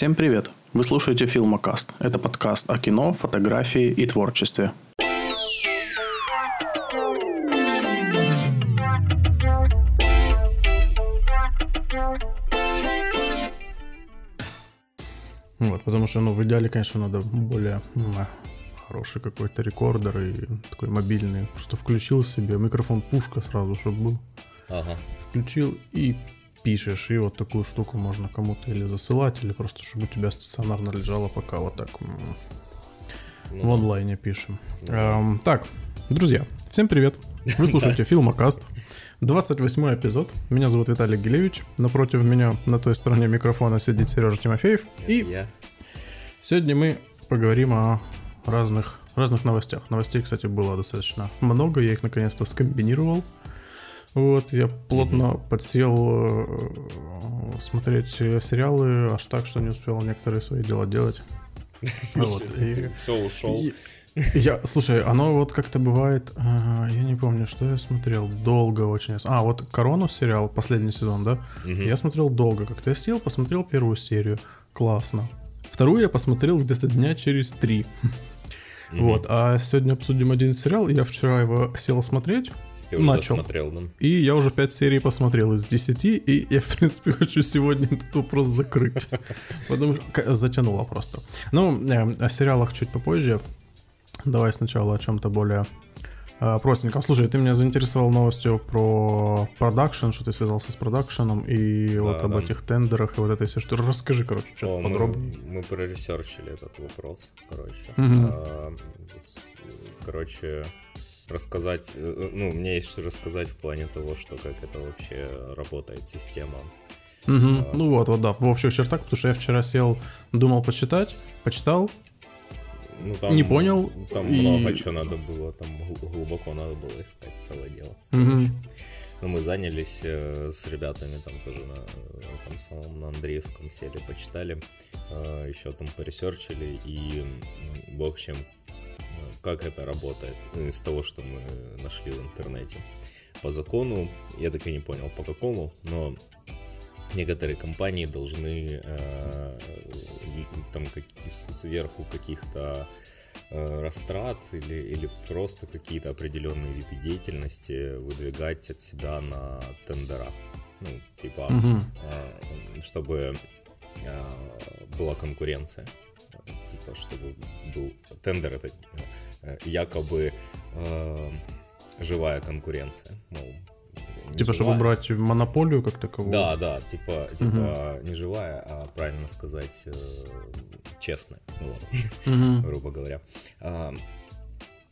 Всем привет! Вы слушаете Филмокаст. Это подкаст о кино, фотографии и творчестве. Вот, потому что, ну, в идеале, конечно, надо более м, хороший какой-то рекордер и такой мобильный. Просто включил себе микрофон пушка сразу, чтобы был. Ага. Включил и пишешь. И вот такую штуку можно кому-то или засылать, или просто чтобы у тебя стационарно лежало, пока вот так в онлайне пишем. Эм, так, друзья, всем привет. Вы слушаете Филмокаст. 28 эпизод. Меня зовут Виталий Гилевич. Напротив меня на той стороне микрофона сидит Сережа Тимофеев. И Я. сегодня мы поговорим о разных, разных новостях. Новостей, кстати, было достаточно много. Я их наконец-то скомбинировал. Вот, я плотно подсел э, смотреть э, сериалы, аж так, что не успел некоторые свои дела делать. Вот, и- Все ушел. Я, слушай, оно вот как-то бывает, а, я не помню, что я смотрел, долго очень. А, вот Корону сериал, последний сезон, да? Я смотрел долго, как-то я сел, посмотрел первую серию, классно. Вторую я посмотрел где-то дня через три. Вот, а сегодня обсудим один сериал, я вчера его сел смотреть, Уже начал. досмотрел, да? И я уже 5 серий посмотрел из 10, и я, в принципе, хочу сегодня этот вопрос закрыть. Потому что затянуло просто. Ну, э, о сериалах чуть попозже. Давай сначала о чем-то более э, простеньком. Слушай, ты меня заинтересовал новостью про продакшн, что ты связался с продакшеном, и вот об да. этих тендерах, и вот этой все что Расскажи, короче, О, что мы, подробнее. мы проресерчили этот вопрос, короче. А, с- короче, рассказать, э, ну, мне есть что рассказать в плане того, что как это вообще работает система. Мгм. Ну вот, вот, да, в общих чертах, потому что я вчера сел, думал почитать, почитал, Ну, там, Не понял, Там и- много чего надо было, там гл- глубоко надо было искать целое дело. Мгм. Ну, мы занялись э, с ребятами, там тоже на, на том самом, на Андреевском сели, почитали, э, еще там поресерчили, и, в общем, э, как это работает, ну, из того, что мы нашли в интернете. По закону, я так и не понял, по какому, но некоторые компании должны э, там с- сверху каких-то э, растрат или, или просто какие-то определенные виды деятельности выдвигать от себя на тендера. Ну, типа, э, чтобы э, была конкуренция. Э, Типа, чтобы был тендер, это э, якобы э, живая конкуренция. Мол, не Типа, чтобы живая. брать монополию как таковую. Да, да, типа, типа не живая, а правильно сказать э, честная, ну ладно, грубо говоря.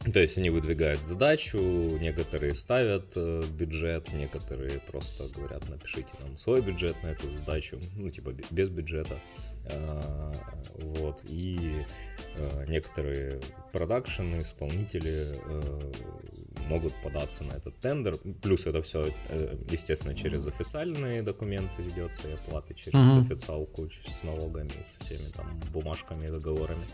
А, то есть они выдвигают задачу, некоторые ставят э, бюджет, некоторые просто говорят, напишите нам свой бюджет на эту задачу, ну типа бе- без бюджета. А, вот, и э, некоторые продакшены, исполнители э, могут податься на этот тендер. Плюс это все, естественно, через официальные документы ведется и оплаты через официалку с налогами, со всеми там бумажками и договорами.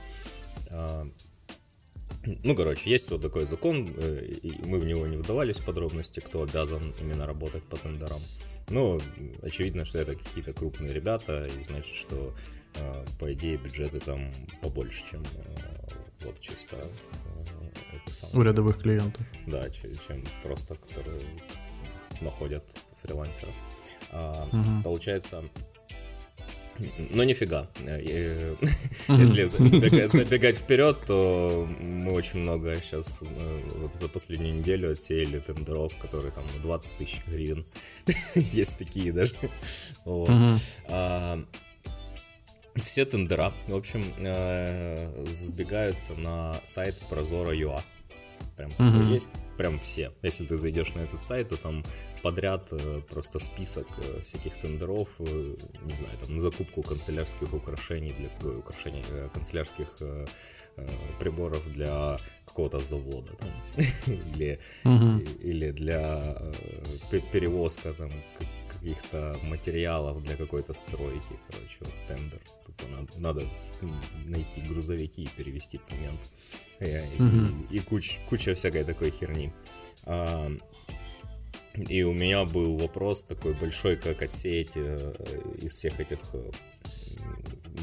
Ну, короче, есть вот такой закон, э, мы в него не вдавались в подробности, кто обязан именно работать по тендерам. Но очевидно, что это какие-то крупные ребята, и значит, что э, по идее бюджеты там побольше, чем э, вот чисто. У рядовых клиентов. Да, че- чем просто, которые находят фрилансеров. А, Получается, но нифига. Э, э, Если за- забегать, вперед, то мы очень много сейчас вот за последнюю неделю отсеяли тендеров, которые там на 20 тысяч гривен. Есть такие даже. Вот. А, все тендера, в общем, э, сбегаются на сайт Прозора.ua. Прям такой есть, прям все. Если ты зайдешь на этот сайт, то там подряд э, просто список э, всяких тендеров, э, не знаю, там на закупку канцелярских украшений для украшений канцелярских приборов для какого-то завода там, или, или для пе- перевозка там каких-то материалов для какой-то стройки, короче, вот тендер. Тупо надо, надо найти грузовики и перевести цемент. Э, И, и куч- куча всякой такой херни. А, И у меня был вопрос такой большой, как отсеять э, из всех этих э,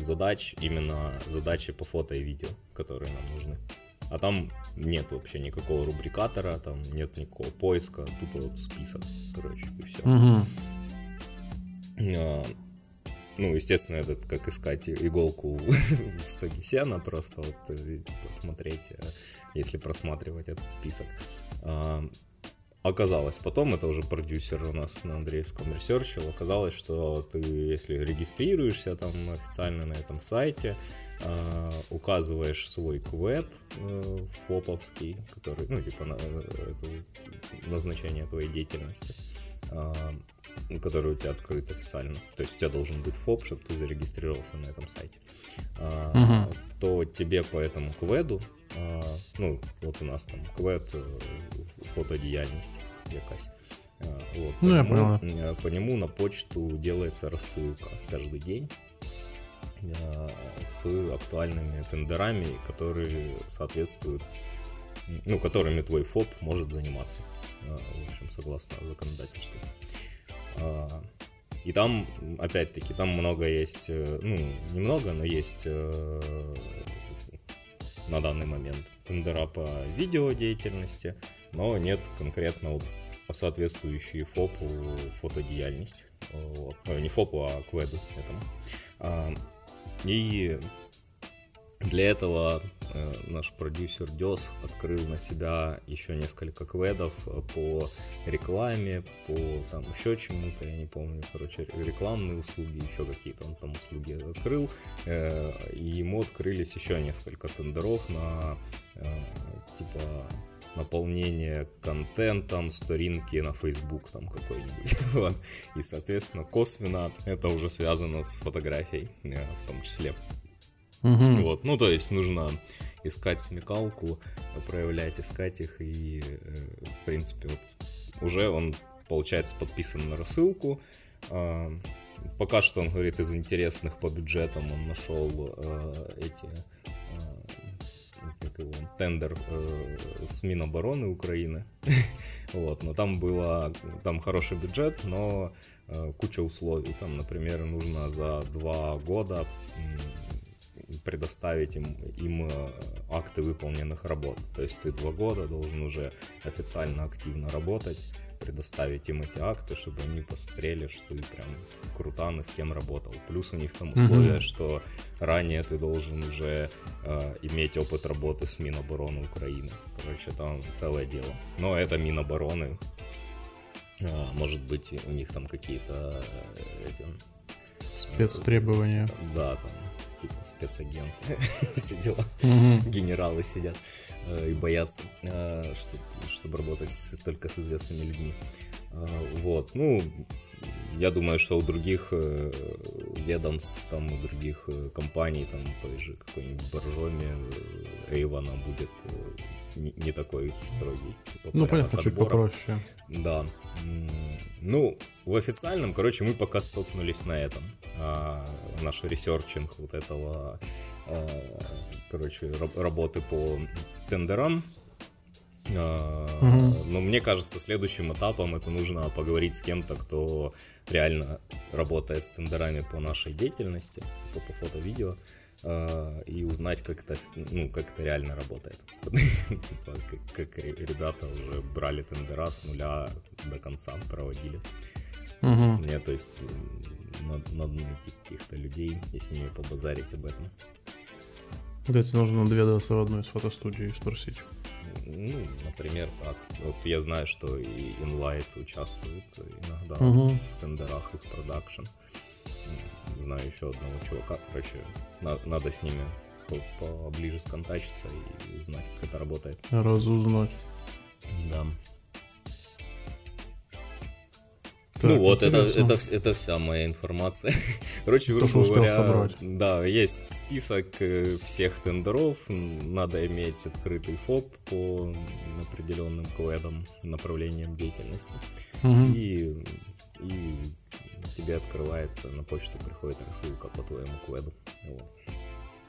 задач, именно задачи по фото и видео, которые нам нужны. А там нет вообще никакого рубрикатора, там нет никакого поиска, тупо вот список, короче, и все. Угу. Ну, естественно, этот, как искать иголку в стоге сена, просто вот э, типа, смотреть, э, если просматривать этот список. Оказалось потом, это уже продюсер у нас на Андреевском ресерчил, оказалось, что ты, если регистрируешься там официально на этом сайте, э, указываешь свой квед э, фоповский, который, ну, типа, на, это назначение твоей деятельности, э, который у тебя открыт официально. То есть у тебя должен быть ФОП, чтобы ты зарегистрировался на этом сайте. Э, э То тебе по этому кведу а, ну, вот у нас там квет э, фотодіяльність якась. А, вот, ну, по, я нему, понял. по нему на почту делается рассылка каждый день с актуальными тендерами, которые соответствуют, ну, которыми твой ФОП может заниматься, в общем, согласно законодательству. И там, опять-таки, там много есть, э, ну, немного, но есть э, на данный момент тендера по видеодеятельности, но нет конкретно вот соответствующие ФОПу фотодеятельность. Вот. Ну, не ФОПу, а кведу этому. А, и для этого э, наш продюсер Дес открыл на себя еще несколько кведов по рекламе, по там еще чему-то, я не помню, короче, рекламные услуги, еще какие-то он там услуги открыл, э, и ему открылись еще несколько тендеров на э, типа наполнение контентом, сторинки на Facebook там какой-нибудь. вот. И, соответственно, косвенно это уже связано с фотографией в том числе. Угу. Вот, ну то есть нужно искать смекалку, проявлять, искать их и, э, в принципе, вот уже он, получается, подписан на рассылку. А, пока что он говорит из интересных по бюджетам он нашел э, эти э, его, тендер с Минобороны Украины. вот, но там было, там хороший бюджет, но куча условий. Там, например, нужно за два года предоставить им, им э, акты выполненных работ. То есть ты два года должен уже официально активно работать, предоставить им эти акты, чтобы они посмотрели, что ты прям крутано с кем работал. Плюс у них там условие, mm-hmm. что ранее ты должен уже э, иметь опыт работы с Минобороны Украины. Короче, там целое дело. Но это Минобороны. Э, может быть, у них там какие-то э, эти, спецтребования. Да, там типа спецагенты, все дела, генералы сидят э, и боятся, э, чтобы работать только с известными людьми. Э, вот, ну, я думаю, что у других ведомств, там, у других компаний, там, той же какой-нибудь Боржоме, Эйвана будет не, не такой строгий. Типа, ну, понятно, чуть попроще. Да. Ну, в официальном, короче, мы пока столкнулись на этом. А, наш researching вот этого, а, короче, работы по тендерам. Угу. Но мне кажется, следующим этапом это нужно поговорить с кем-то, кто реально работает с тендерами по нашей деятельности, типа по фото-видео. Э, и узнать, как это, ну, как это реально работает. типа, как, как ребята уже брали тендера с нуля до конца, проводили. Угу. Мне, то есть, надо, надо найти каких-то людей и с ними побазарить об этом. Кстати, нужно наведаться в одну из фотостудий и спросить. Ну, например, так. Вот я знаю, что и Inlight участвует иногда угу. в тендерах их продакшн. Знаю еще одного чувака, короче, надо с ними поближе сконтачиться и узнать, как это работает. Разузнать. Да. Так, ну вот, это, это, это вся моя информация. Короче, грубо То, говоря, собрать. да, есть список э, всех тендеров, надо иметь открытый ФОП по определенным кведам, направлениям деятельности. Угу. И, и тебе открывается, на почту приходит рассылка по твоему кведу. Вот.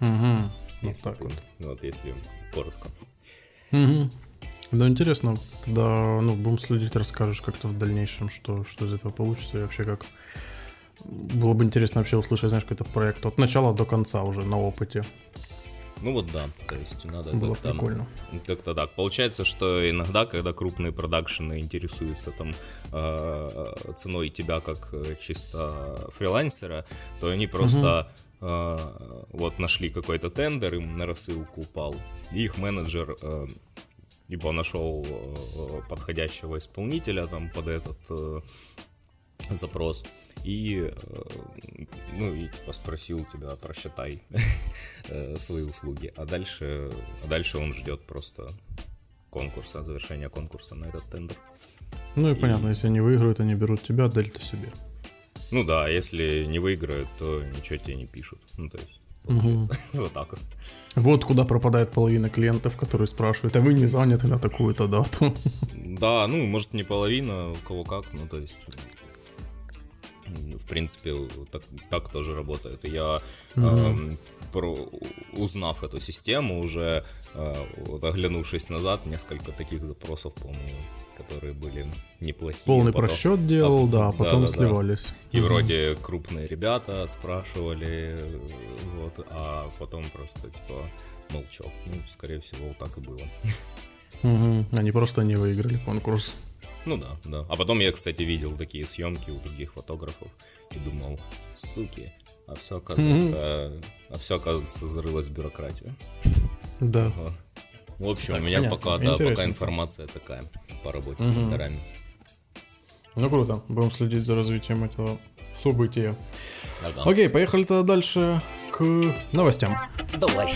Угу. Если вот так ты, вот. Вот, если коротко. Угу. Да, интересно. Тогда, ну, будем следить, расскажешь как-то в дальнейшем, что, что из этого получится и вообще как было бы интересно вообще услышать, знаешь, какой-то проект от начала до конца уже на опыте. Ну вот да, то есть надо Было как-то, прикольно. как-то так. Получается, что иногда, когда крупные продакшены интересуются там э, ценой тебя как э, чисто фрилансера, то они просто э, вот нашли какой-то тендер, им на рассылку упал, и их менеджер э, либо нашел э, подходящего исполнителя там под этот э, запрос. И э, ну и типа спросил тебя просчитай э, свои услуги. А дальше а дальше он ждет просто конкурса завершения конкурса на этот тендер. Ну и понятно, если они выиграют, они берут тебя, дельта себе. ну да если не выиграют то ничего тебе не пишут. Ну то есть получается вот так вот. Вот куда пропадает половина клиентов, которые спрашивают, а вы не заняты на такую-то дату? Да, ну, может, не половина, у кого как, ну, то есть, в принципе, так, так тоже работает. И я, эм, про, узнав эту систему, уже, э, вот, оглянувшись назад, несколько таких запросов помню, которые были неплохие. Полный Потом- просчет делал, да, а потом да-да-да. сливались. И вроде крупные ребята спрашивали, э, вот, а потом просто, типа, молчок. Ну, скорее всего, так и было. Мгм. Они просто не выиграли конкурс. Ну да, да. А потом я, кстати, видел такие съемки у других фотографов и думал, суки, а все оказывается, а все оказывается зарылось в бюрократию. Да. В общем, Так, у меня понятно. пока, да, пока информация такая по работе с тендерами. Ну круто, будем следить за развитием этого события. Ага. Окей, поехали тогда дальше к новостям. Давай.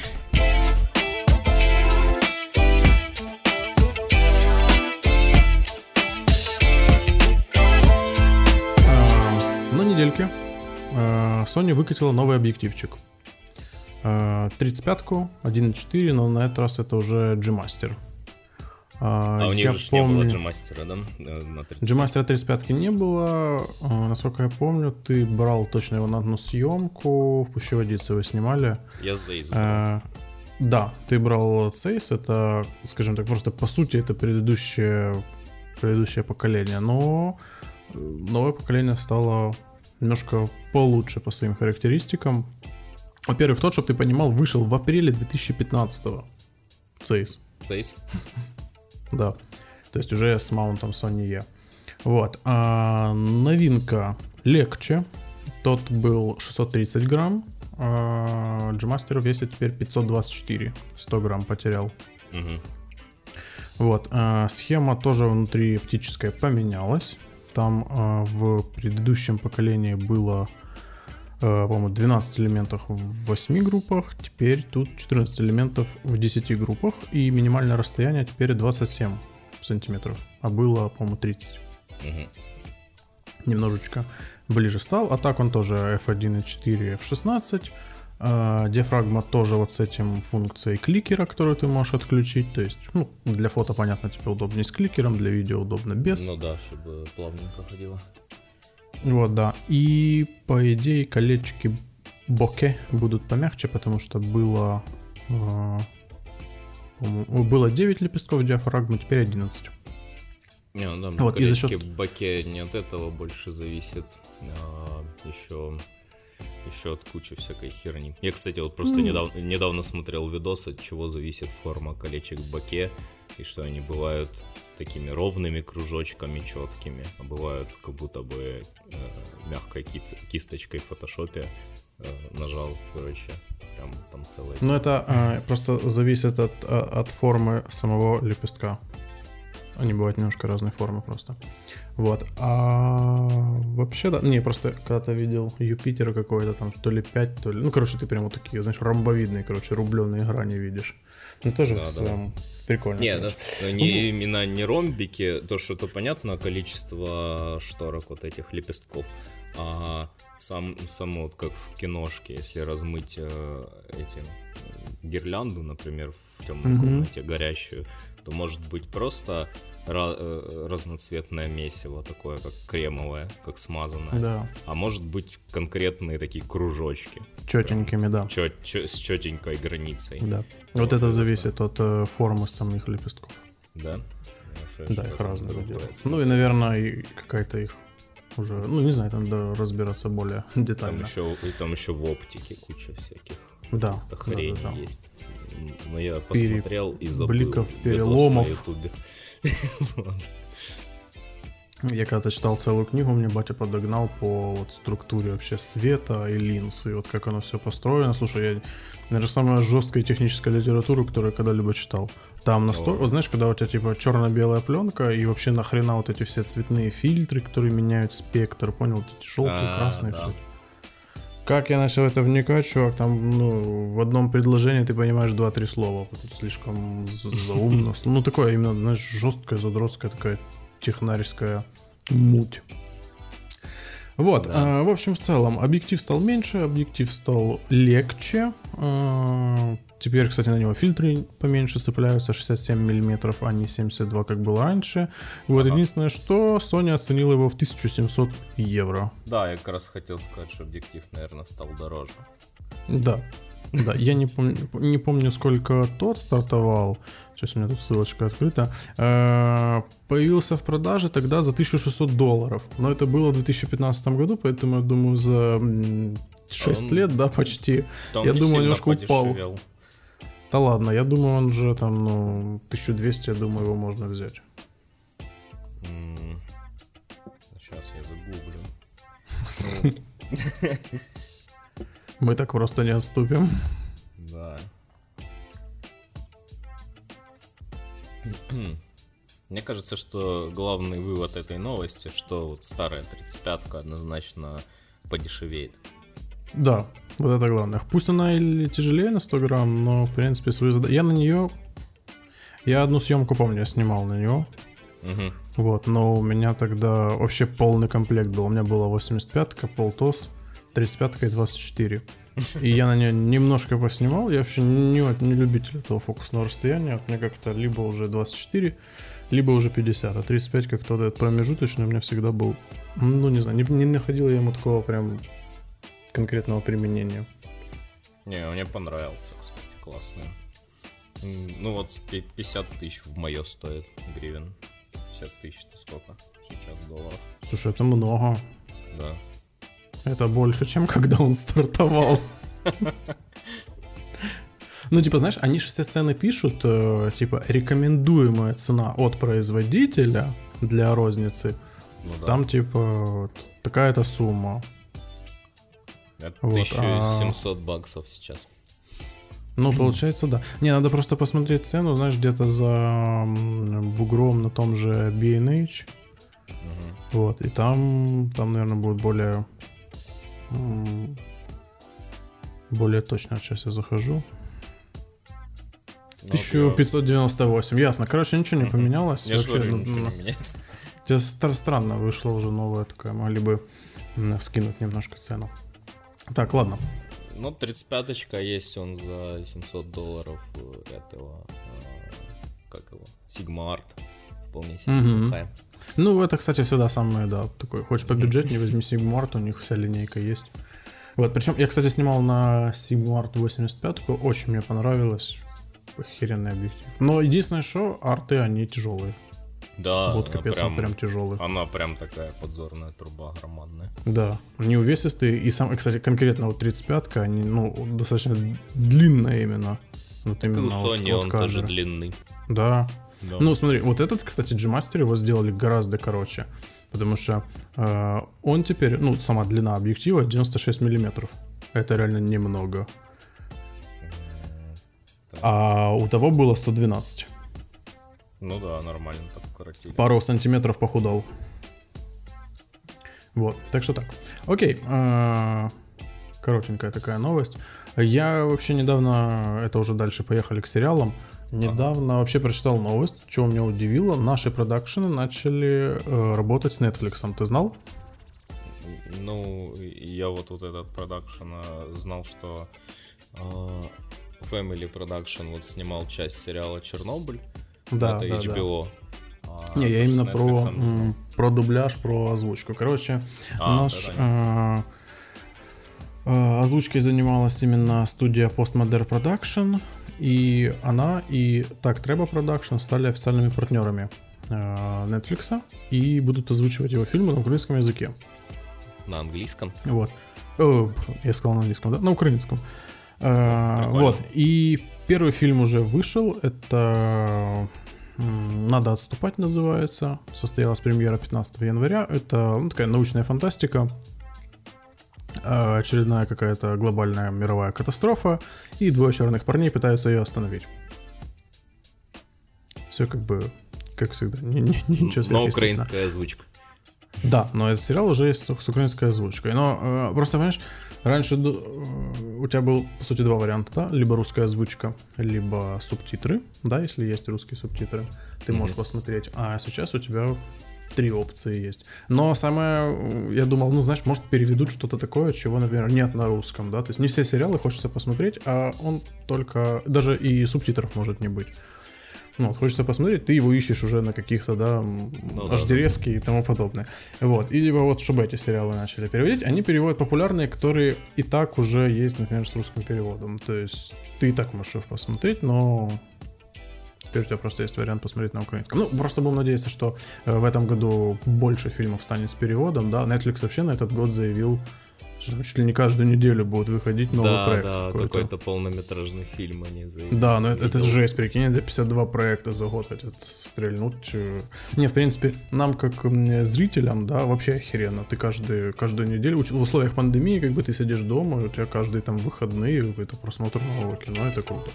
Недельке а, Sony выкатила новый объективчик. А, 35-ку, 1.4, но на этот раз это уже G-Master. А у них же ж не было G-мастера, да? э, на 30? G-Master 35 не было. Насколько я помню, ты брал точно его на одну съемку. В Пущеводице вы снимали. Я А, Да, ты брал Цейс, это, скажем так, просто по сути это предыдущее, предыдущее поколение, но э, новое поколение стало немножко получше по своим характеристикам. Во-первых, тот, чтобы ты понимал, вышел в апреле 2015 Цейс. Сейс? Да. То есть уже с маунтом Sony E. Вот. А новинка легче. Тот был 630 грамм. А G-Master весит теперь 524. 100 грамм потерял. Мгм. Вот. а схема тоже внутри оптическая поменялась. Там а, в предыдущем поколении было, а, по-моему, 12 элементов в 8 группах. Теперь тут 14 элементов в 10 группах. И минимальное расстояние теперь 27 сантиметров. А было, по-моему, 30 Мгм. немножечко ближе стал. А так он тоже F1.4, F16. А, диафрагма тоже вот с этим функцией кликера, которую ты можешь отключить. То есть, ну, для фото, понятно, тебе удобнее с кликером, для видео удобно без. Ну да, чтобы плавненько ходило. Вот, да. И, по идее, колечки боке будут помягче, потому что было... по-моему, было 9 лепестков диафрагмы, теперь 11. Не, ну да, Вот, и за счет- в баке не от этого больше зависит, а, еще, еще от кучи всякой херни. Я, кстати, вот просто недавно, недавно смотрел видос, от чего зависит форма колечек в баке, и что они бывают такими ровными кружочками четкими, а бывают как будто бы э, мягкой кис- кисточкой в фотошопе э, нажал, короче, прям там целая... Но это а, просто зависит от, а, от формы самого лепестка. Они бывают немножко разной формы просто. Вот. А вообще, да. Не, просто когда-то видел Юпитера какой-то там, то ли 5, то ли. Ну, короче, ты прям вот такие, знаешь, ромбовидные, короче, рубленые грани видишь. Ну, тоже Да, в да. своем прикольно. Не, да, короче. но не именно не ромбики, то что то понятно количество шторок вот этих лепестков, а сам само вот как в киношке, если размыть э, эти гирлянду, например, в темной комнате горящую, то может быть просто э, разноцветное месиво такое, как кремовое, как смазанное, Да. а может быть конкретные такие кружочки Четенькими, да. чё- чё- с четенькой границей, Да. Вот это зависит от э, формы самих лепестков. да? Да, их разные делают. Ну и, наверное, и какая-то их уже, ну не знаю, там надо разбираться более детально. Там еще, и там еще в оптике куча всяких да, хрень да, да, да. есть. Но я посмотрел Пере... и забыл. Бликов, переломов. На ютубе. Я когда-то читал целую книгу, мне батя подогнал по вот структуре вообще света и линз, и вот как оно все построено. Слушай, я, наверное, самая жесткая техническая литература, которую я когда-либо читал. Там настолько, вот знаешь, когда у тебя типа черно-белая пленка, и вообще нахрена вот эти все цветные фильтры, которые меняют спектр, понял, вот эти желтые, А, красные, да. все. Как я начал это вникать, чувак, там, ну, в одном предложении ты понимаешь два-три слова. Это слишком за- заумно. Ну, такое именно, знаешь, жесткая, задротская такая технарская муть. Вот, а, в общем, в целом, объектив стал меньше, объектив стал легче. А, теперь, кстати, на него фильтры поменьше цепляются, 67 миллиметров, а не 72, как было раньше. Вот, единственное, что Sony оценила его в 1700 евро. Да, я как раз хотел сказать, что объектив, наверное, стал дороже. Да. Да, я не помню, не помню, сколько тот стартовал. Сейчас у меня тут ссылочка открыта. Э, Появился в продаже тогда за 1600 долларов. Но это было в 2015 году, поэтому я думаю, за 6 Он- лет, да, почти. Я думаю, немножко упал. Да ладно, я думаю, он же там, ну, 1200, я думаю, его можно взять. Сейчас я загуглю. Мы так просто не отступим. Да. Мне кажется, что главный вывод этой новости, что вот старая 35-ка однозначно подешевеет. Да, вот это главное. Пусть она и тяжелее на 100 грамм, но, в принципе, свои зада- Я на нее... Я одну съемку помню, я снимал на нее. Мгм. Вот, но у меня тогда вообще полный комплект был. У меня была 85-ка, полтос, 35-ка и 24. И я на нее немножко поснимал. Я вообще не, не любитель этого фокусного расстояния. Вот Мне как-то либо уже 24, либо уже 50. А 35 как-то вот этот промежуточный у меня всегда был... Ну, не знаю, не, не находил я ему такого прям конкретного применения. Не, мне понравился, кстати, классный. Ну вот пи- 50 тысяч в мое стоит гривен. 50 тысяч это сколько сейчас долларов? Слушай, это много. Да. Это больше, чем когда он стартовал. Ну, типа, знаешь, они же все цены пишут, э, типа, рекомендуемая цена от производителя для розницы. Ну да. Там, типа, такая-то сумма. Вот, 1700 баксов сейчас. Ну, получается, да. Не, надо просто посмотреть цену, знаешь, где-то за бугром на том же B&H. Вот, и там, там, наверное, будет более... Более точно. Сейчас я захожу. Ну, вот я- 1598, ясно. Короче, ничего не поменялось. Я Вообще, говорю, ну, ничего ну, не меняется. тебе стар- странно вышло уже новая такая. Могли бы скинуть немножко цену. Так, ладно. Ну, 35-очка есть он за 700 долларов этого, э, как его, Sigma Art. Вполне себе неплохая. Ну, это, кстати, всегда самое, да, такой. Хочешь побюджетнее, возьми Sigmart, у них вся линейка есть. Вот, причем я, кстати, снимал на Sigmart 85, очень мне понравилось. Охеренный объектив. Но единственное, что арты, они тяжелые. Да, вот капец, он прям тяжелый. Она прям такая подзорная труба громадная. Да, они увесистые. И сам, кстати, конкретно вот 35-ка, они, ну, достаточно длинная именно. Вот у именно вот Sony от он тоже камеры. длинный. Да. Да. Ну, смотри, вот этот, кстати, G-Master его сделали гораздо короче. Потому что э, он теперь, ну, сама длина объектива 96 миллиметров. Это реально немного. А у того было 112. Ну да, нормально так укоротили. Пару сантиметров похудал. Вот, так что так. Окей, э, коротенькая такая новость. Я вообще недавно, это уже дальше поехали к сериалам, недавно вообще прочитал новость, что меня удивило, наши продакшены начали э, работать с Netflix, ты знал? Ну, я вот вот этот продакшн а, знал, что а, Family Production вот снимал часть сериала Чернобыль. Да, это да, да. HBO. А, Не, я именно про, Netflix м, про дубляж, про озвучку. Короче, А, наш э, э, озвучкой занималась именно студия Postmodern Production, и она и Так Треба Production стали официальными партнерами. Netflix и будут озвучивать его фильмы на украинском языке. На английском? Вот. О, я сказал на английском, да? На украинском. Прикольно. Вот. И первый фильм уже вышел. Это «Надо отступать» называется. Состоялась премьера 15 января. Это ну, такая научная фантастика. Очередная какая-то глобальная мировая катастрофа. И двое черных парней пытаются ее остановить. Все как бы, как всегда. Ничего Но украинская озвучка. Да, но этот сериал уже есть с, с украинской озвучкой. Но э, просто, понимаешь, раньше э, у тебя был, по сути, два варианта, да? Либо русская озвучка, либо субтитры, да, если есть русские субтитры, ты mm-hmm. можешь посмотреть. А сейчас у тебя три опции есть. Но самое, я думал, ну, знаешь, может, переведут что-то такое, чего, например, нет на русском, да? То есть не все сериалы хочется посмотреть, а он только... Даже и субтитров может не быть. Ну, вот, хочется посмотреть, ты его ищешь уже на каких-то, да, ну, HD да. и тому подобное. Вот. И либо вот, чтобы эти сериалы начали переводить, они переводят популярные, которые и так уже есть, например, с русским переводом. То есть ты и так можешь их посмотреть, но теперь у тебя просто есть вариант посмотреть на украинском. Ну, просто будем надеяться, что э, в этом году больше фильмов станет с переводом, да. Netflix вообще на этот год заявил, что чуть ли не каждую неделю будет выходить новый да, проект. Да, какой-то. какой-то полнометражный фильм они заявили. Да, но это, это жесть, прикинь, это 52 проекта за год хотят стрельнуть. Не, в принципе, нам как зрителям, да, вообще охеренно. Ты каждый, каждую неделю, в условиях пандемии, как бы ты сидишь дома, у тебя каждый там выходные, какой-то просмотр нового кино, это круто.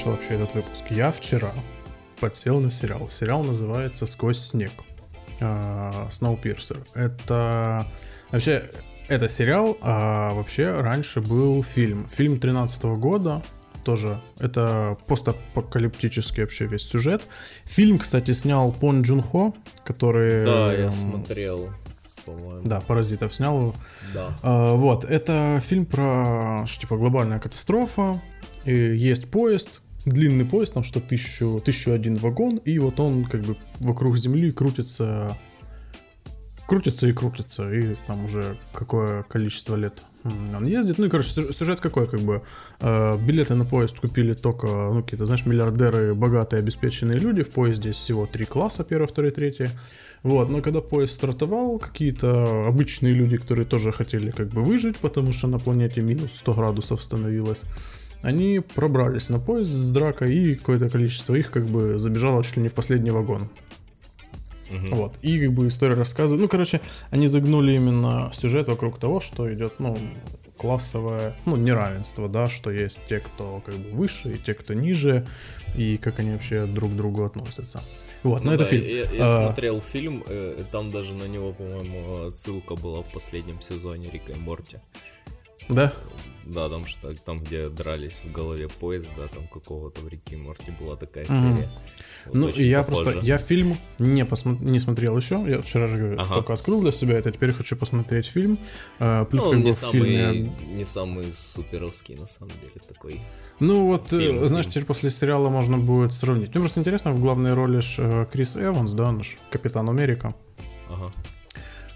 Начал вообще этот выпуск. Я вчера подсел на сериал. Сериал называется «Сквозь снег». Сноупирсер. Это... Вообще, это сериал, а вообще раньше был фильм. Фильм 13 года, тоже. Это постапокалиптический вообще весь сюжет. Фильм, кстати, снял Пон Джун Хо, который... Да, я смотрел. По-моему. Да, Паразитов снял. Да. А, вот, это фильм про, что, типа, глобальная катастрофа, и есть поезд, длинный поезд, там что тысячу, тысячу один вагон, и вот он как бы вокруг Земли крутится, крутится и крутится, и там уже какое количество лет он ездит. Ну и, короче, сюжет какой, как бы, э, билеты на поезд купили только, ну, какие-то, знаешь, миллиардеры, богатые, обеспеченные люди, в поезде всего три класса, первый, второй, третий. Вот, но когда поезд стартовал, какие-то обычные люди, которые тоже хотели как бы выжить, потому что на планете минус 100 градусов становилось, они пробрались на поезд с дракой, и какое-то количество их как бы забежало чуть ли не в последний вагон. Угу. Вот. И как бы история рассказывает. Ну, короче, они загнули именно сюжет вокруг того, что идет, ну, классовое, ну, неравенство, да, что есть те, кто как бы выше, и те, кто ниже, и как они вообще друг к другу относятся. Вот, но ну, это да, фильм. Я, я а... смотрел фильм, э, там даже на него, по-моему, ссылка была в последнем сезоне Рика и Морти. Да? Да, там что там, где дрались в голове поезд, да, там какого-то в реке Морти была такая серия. Вот ну, я похоже. просто, я фильм не, посмотр, не смотрел еще, я вчера же говорю, ага. только открыл для себя это, теперь хочу посмотреть фильм. А, плюс ну, как не, самый, фильме... не самый суперовский, на самом деле, такой. Ну вот, э, фильм, знаешь, фильм. теперь после сериала можно будет сравнить. Мне просто интересно, в главной роли ж э, Крис Эванс, да, наш Капитан Америка. Ага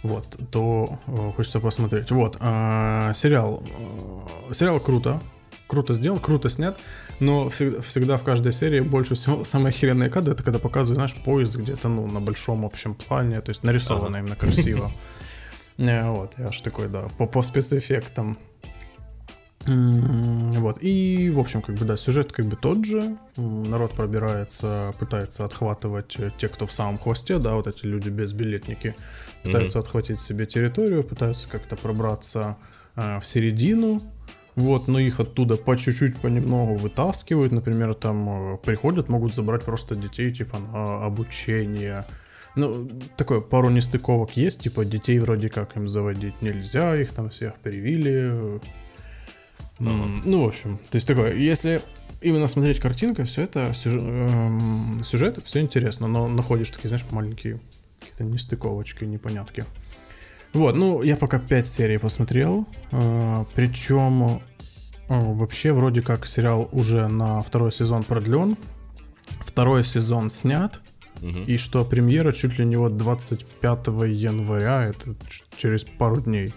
вот, то э, хочется посмотреть. Вот, э, сериал. Э, сериал круто. Круто сделан, круто снят, но всегда, в каждой серии больше всего самые охеренные кадры, это когда показывают, знаешь, поезд где-то, ну, на большом общем плане, то есть нарисовано ага. именно красиво. Вот, я аж такой, да, по, по спецэффектам. Вот, и, в общем, как бы, да, сюжет как бы тот же, народ пробирается, пытается отхватывать те, кто в самом хвосте, да, вот эти люди безбилетники, пытаются mm-hmm. отхватить себе территорию, пытаются как-то пробраться э, в середину, вот, но их оттуда по чуть-чуть, понемногу вытаскивают, например, там э, приходят, могут забрать просто детей, типа, на обучение, ну, такое, пару нестыковок есть, типа, детей вроде как им заводить нельзя, их там всех привили, Uh-huh. Ну, в общем, то есть такое, если именно смотреть картинка, все это, сюжет, эм, сюжет все интересно, но находишь такие, знаешь, маленькие какие-то нестыковочки, непонятки. Вот, ну, я пока 5 серий посмотрел, э, причем э, вообще вроде как сериал уже на второй сезон продлен, второй сезон снят, угу. и что премьера чуть ли не вот 25 января, это через пару дней.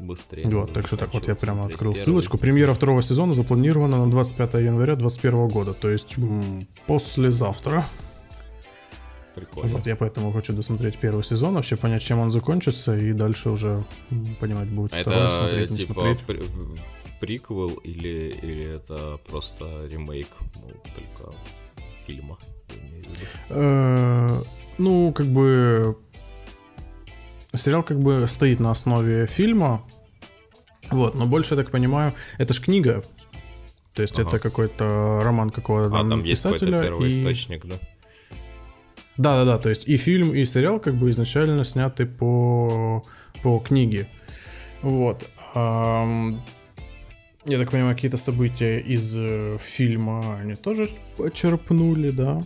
Быстрее. Вот, так что так вот я прямо открыл первый. ссылочку. Премьера второго сезона запланирована на 25 января 2021 года, то есть м- послезавтра. Прикольно. Вот я поэтому хочу досмотреть первый сезон, вообще понять, чем он закончится, и дальше уже понимать будет а второй, это, смотреть, не типа, смотреть. При приквел или, или это просто ремейк, ну, только фильма? Э, ну, как бы сериал как бы стоит на основе фильма, вот, но больше, я так понимаю, это ж книга, то есть ага. это какой-то роман какого-то а, там есть какой-то первый и... источник, да? Да, да, да. То есть и фильм, и сериал как бы изначально сняты по, по книге. Вот. Я так понимаю, какие-то события из э, фильма они тоже почерпнули, да.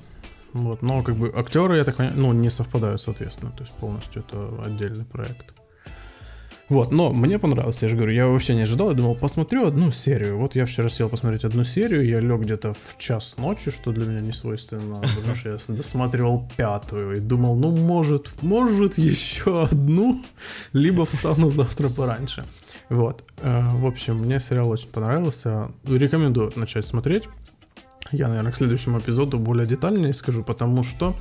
Вот, но как бы актеры, я так понимаю, ну, не совпадают, соответственно. То есть полностью это отдельный проект. Вот, но мне понравилось, я же говорю, я вообще не ожидал, я думал, посмотрю одну серию. Вот я вчера сел посмотреть одну серию, я лег где-то в час ночи, что для меня не свойственно, потому что я досматривал пятую и думал, ну, может, может еще одну, либо встану завтра пораньше. Вот, э, в общем, мне сериал очень понравился, рекомендую начать смотреть. Я, наверное, к следующему эпизоду более детальнее скажу, потому что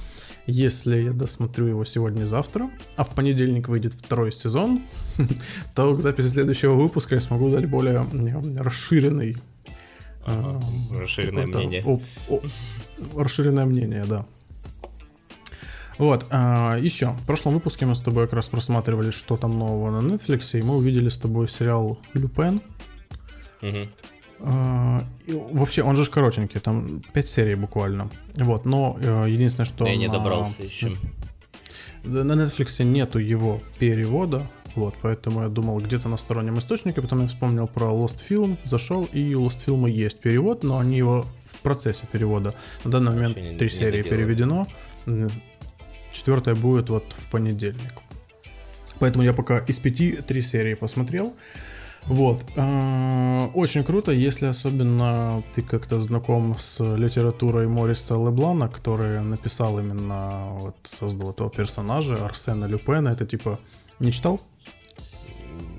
если я досмотрю его сегодня-завтра, а в понедельник выйдет второй сезон, то к записи следующего выпуска я смогу дать более расширенный а, Расширенное мнение. О, о, расширенное мнение, да. Вот, а, еще, в прошлом выпуске мы с тобой как раз просматривали, что там нового на Netflix, и мы увидели с тобой сериал «Люпен». Угу. А, вообще, он же коротенький, там 5 серий буквально. Вот, но э, единственное, что... Я не добрался еще. На Netflix нету его перевода, вот, поэтому я думал где-то на стороннем источнике, потом я вспомнил про Lost Film, зашел, и у Lost Film есть перевод, но они его в процессе перевода. На данный момент три серии переведено, четвертая будет вот в понедельник. Поэтому я пока из пяти три серии посмотрел. Вот. А, очень круто, если особенно ты как-то знаком с литературой Мориса Леблана, который написал именно, вот, создал этого персонажа, Арсена Люпена. Это типа, не читал?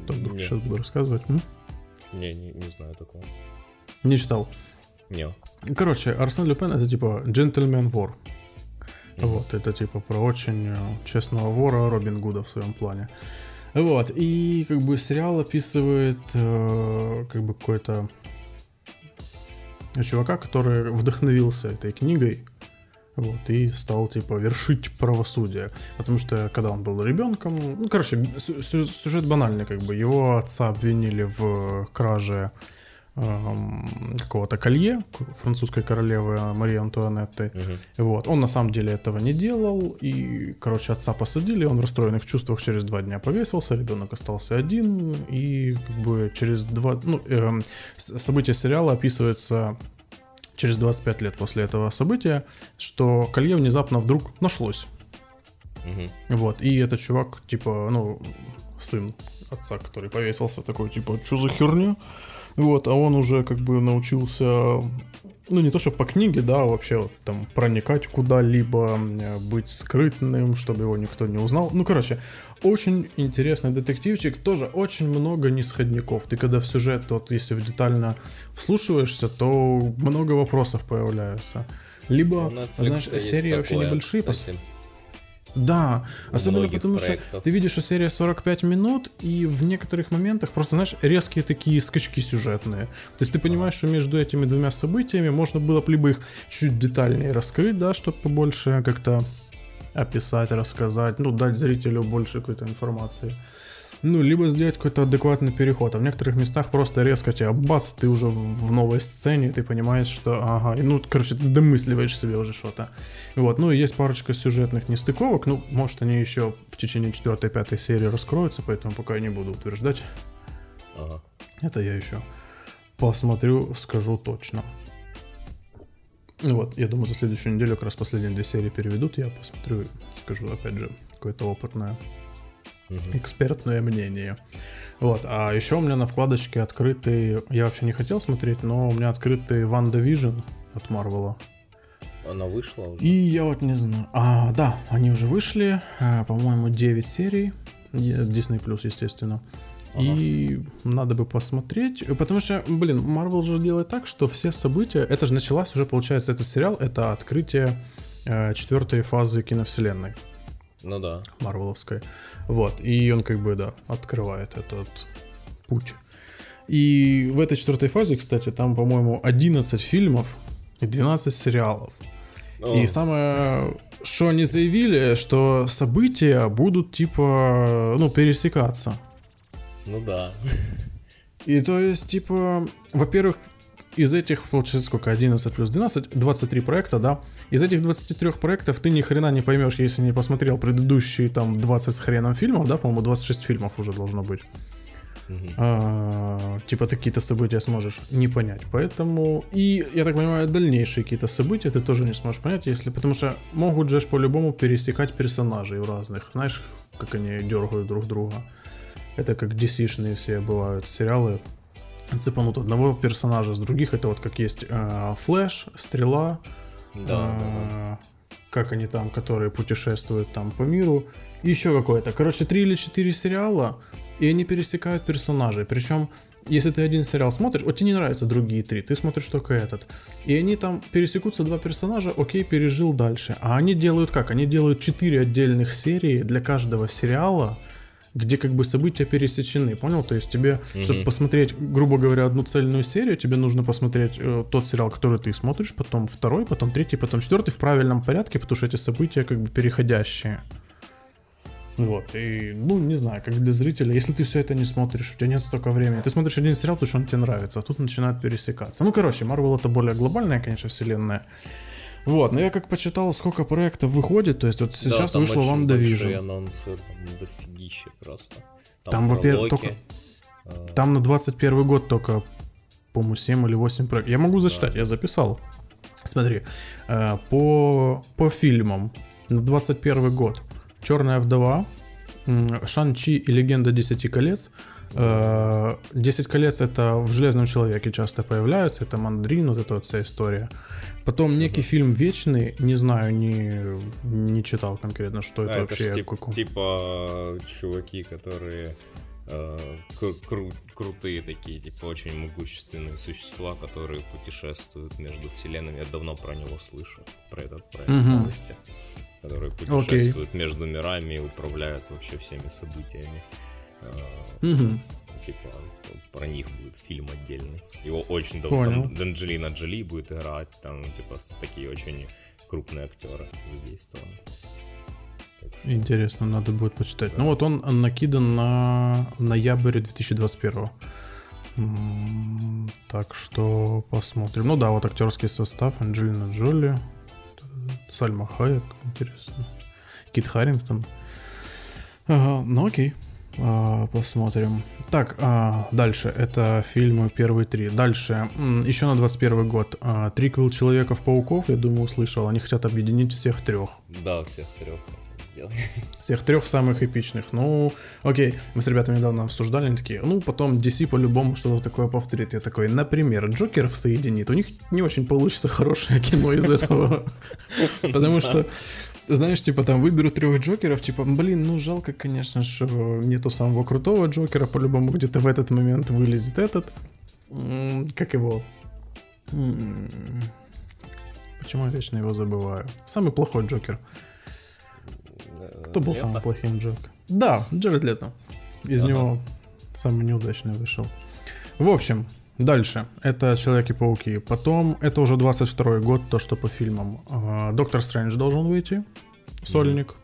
Нет. Сейчас буду рассказывать. М? Не, не, не знаю такого. Не читал? Не. Короче, Арсен Люпен это типа джентльмен вор. Mm-hmm. Вот, это типа про очень э, честного вора Робин Гуда в своем плане. Вот, и как бы сериал описывает э, как бы какой-то чувака, который вдохновился этой книгой, вот, и стал, типа, вершить правосудие. Потому что, когда он был ребенком, ну, короче, сюжет банальный, как бы, его отца обвинили в краже какого-то колье французской королевы Марии Антуанетты. Угу. Вот. Он на самом деле этого не делал. И, короче, отца посадили, он в расстроенных чувствах через два дня повесился, ребенок остался один. И как бы через два... Ну, э, события сериала описываются через 25 лет после этого события, что колье внезапно вдруг нашлось. Угу. Вот. И этот чувак, типа, ну, сын отца, который повесился, такой, типа, что за херня? Вот, а он уже как бы научился, ну не то что по книге, да, а вообще вот, там проникать куда-либо, быть скрытным, чтобы его никто не узнал. Ну, короче, очень интересный детективчик, тоже очень много нисходников. Ты когда в сюжет, вот если детально вслушиваешься, то много вопросов появляются. Либо, знаешь, серии вообще небольшие. Кстати. Да, особенно потому проектов. что ты видишь, что серия 45 минут, и в некоторых моментах просто, знаешь, резкие такие скачки сюжетные. То есть ты понимаешь, что между этими двумя событиями можно было бы либо их чуть детальнее раскрыть, да, чтобы побольше как-то описать, рассказать, ну, дать зрителю больше какой-то информации ну, либо сделать какой-то адекватный переход, а в некоторых местах просто резко тебя бац, ты уже в новой сцене, ты понимаешь, что ага, ну, короче, ты домысливаешь себе уже что-то. Вот, ну, и есть парочка сюжетных нестыковок, ну, может, они еще в течение 4-5 серии раскроются, поэтому пока я не буду утверждать. Ага. Это я еще посмотрю, скажу точно. Ну вот, я думаю, за следующую неделю как раз последние две серии переведут, я посмотрю, скажу, опять же, какое-то опытное угу. экспертное мнение. Вот, а еще у меня на вкладочке открытый, я вообще не хотел смотреть, но у меня открытый WandaVision от Марвела. Она вышла уже? И я вот не знаю. А, да, они уже вышли. А, по-моему, 9 серий. Disney Plus, естественно. Ага. И надо бы посмотреть, потому что, блин, Marvel же делает так, что все события, это же началось уже, получается, этот сериал, это открытие э, четвертой фазы киновселенной. Ну да. Марвеловской. Вот, и он как бы, да, открывает этот путь. И в этой четвертой фазе, кстати, там, по-моему, 11 фильмов и 12 сериалов. О. И самое, что они заявили, что события будут, типа, ну, пересекаться. Ну да. И то есть, типа, во-первых, из этих, получается, сколько, 11 плюс 12, 23 проекта, да? Из этих 23 проектов ты ни хрена не поймешь, если не посмотрел предыдущие там 20 с хреном фильмов, да, по-моему, 26 фильмов уже должно быть. Uh-huh. А, типа ты какие-то события сможешь не понять. Поэтому, и я так понимаю, дальнейшие какие-то события ты тоже не сможешь понять, если, потому что могут же по-любому пересекать персонажей разных. Знаешь, как они дергают друг друга. Это как DC-шные все бывают сериалы. Цепанут одного персонажа с других. Это вот как есть э, Флэш, Стрела. Да, э, да, Как они там, которые путешествуют там по миру. И еще какое-то. Короче, три или четыре сериала. И они пересекают персонажей. Причем если ты один сериал смотришь, вот тебе не нравятся другие три, ты смотришь только этот. И они там пересекутся два персонажа, окей, пережил дальше. А они делают как? Они делают четыре отдельных серии для каждого сериала, где как бы события пересечены, понял? То есть тебе, mm-hmm. чтобы посмотреть, грубо говоря, одну цельную серию, тебе нужно посмотреть э, тот сериал, который ты смотришь, потом второй, потом третий, потом четвертый в правильном порядке, потому что эти события как бы переходящие. Вот, и, ну, не знаю, как для зрителя, если ты все это не смотришь, у тебя нет столько времени, ты смотришь один сериал, потому что он тебе нравится, а тут начинает пересекаться. Ну, короче, Marvel это более глобальная, конечно, вселенная. Вот, но я как почитал, сколько проектов выходит, то есть вот сейчас да, вышло Ван Division. анонсы, там дофигища просто. Там, там во-первых, только... А. Там на 21 год только, по-моему, 7 или 8 проектов. Я могу зачитать, да. я записал. Смотри, э, по, по фильмам на 21 год Черная вдова, Шан-Чи и Легенда Десяти колец. Э, Десять колец это в Железном человеке часто появляются, это мандрин, вот эта вот вся история. Потом некий фильм Вечный, не знаю, не, не читал конкретно, что это а, вообще. Это тип, типа чуваки, которые э, кру- крутые такие, типа очень могущественные существа, которые путешествуют между вселенными. Я давно про него слышу, про этот проект угу. полностью, которые путешествуют okay. между мирами и управляют вообще всеми событиями. Угу. Типа про них будет фильм отдельный. Его очень давно. Там Данджелина Джоли будет играть, там, типа, такие очень крупные актеры задействованы. Интересно, надо будет почитать. Да. Ну вот он накидан на ноябрь 2021. Так что посмотрим. Ну да, вот актерский состав. Анджелина Джоли, Сальма Хайек, интересно. Кит Харрингтон. Ага, ну окей. А, посмотрим. Так, а, дальше. Это фильмы первые три. Дальше. Еще на 21 год. А, триквел Человеков-пауков, я думаю, услышал. Они хотят объединить всех трех. Да, всех трех Всех трех самых эпичных. Ну, окей. Мы с ребятами недавно обсуждали, они такие, ну, потом DC по-любому что-то такое повторит. Я такой, например, Джокеров соединит. У них не очень получится хорошее кино из этого. Потому что знаешь, типа там выберу трех Джокеров, типа, блин, ну жалко, конечно, что нету самого крутого Джокера, по-любому где-то в этот момент вылезет этот. Как его? Почему я вечно его забываю? Самый плохой Джокер. Кто был Лето? самым плохим Джокером? Да, Джаред Лето. Из ага. него самый неудачный вышел. В общем, Дальше. Это Человеки-пауки. Потом, это уже 22 год, то, что по фильмам. А, Доктор Стрэндж должен выйти. Сольник.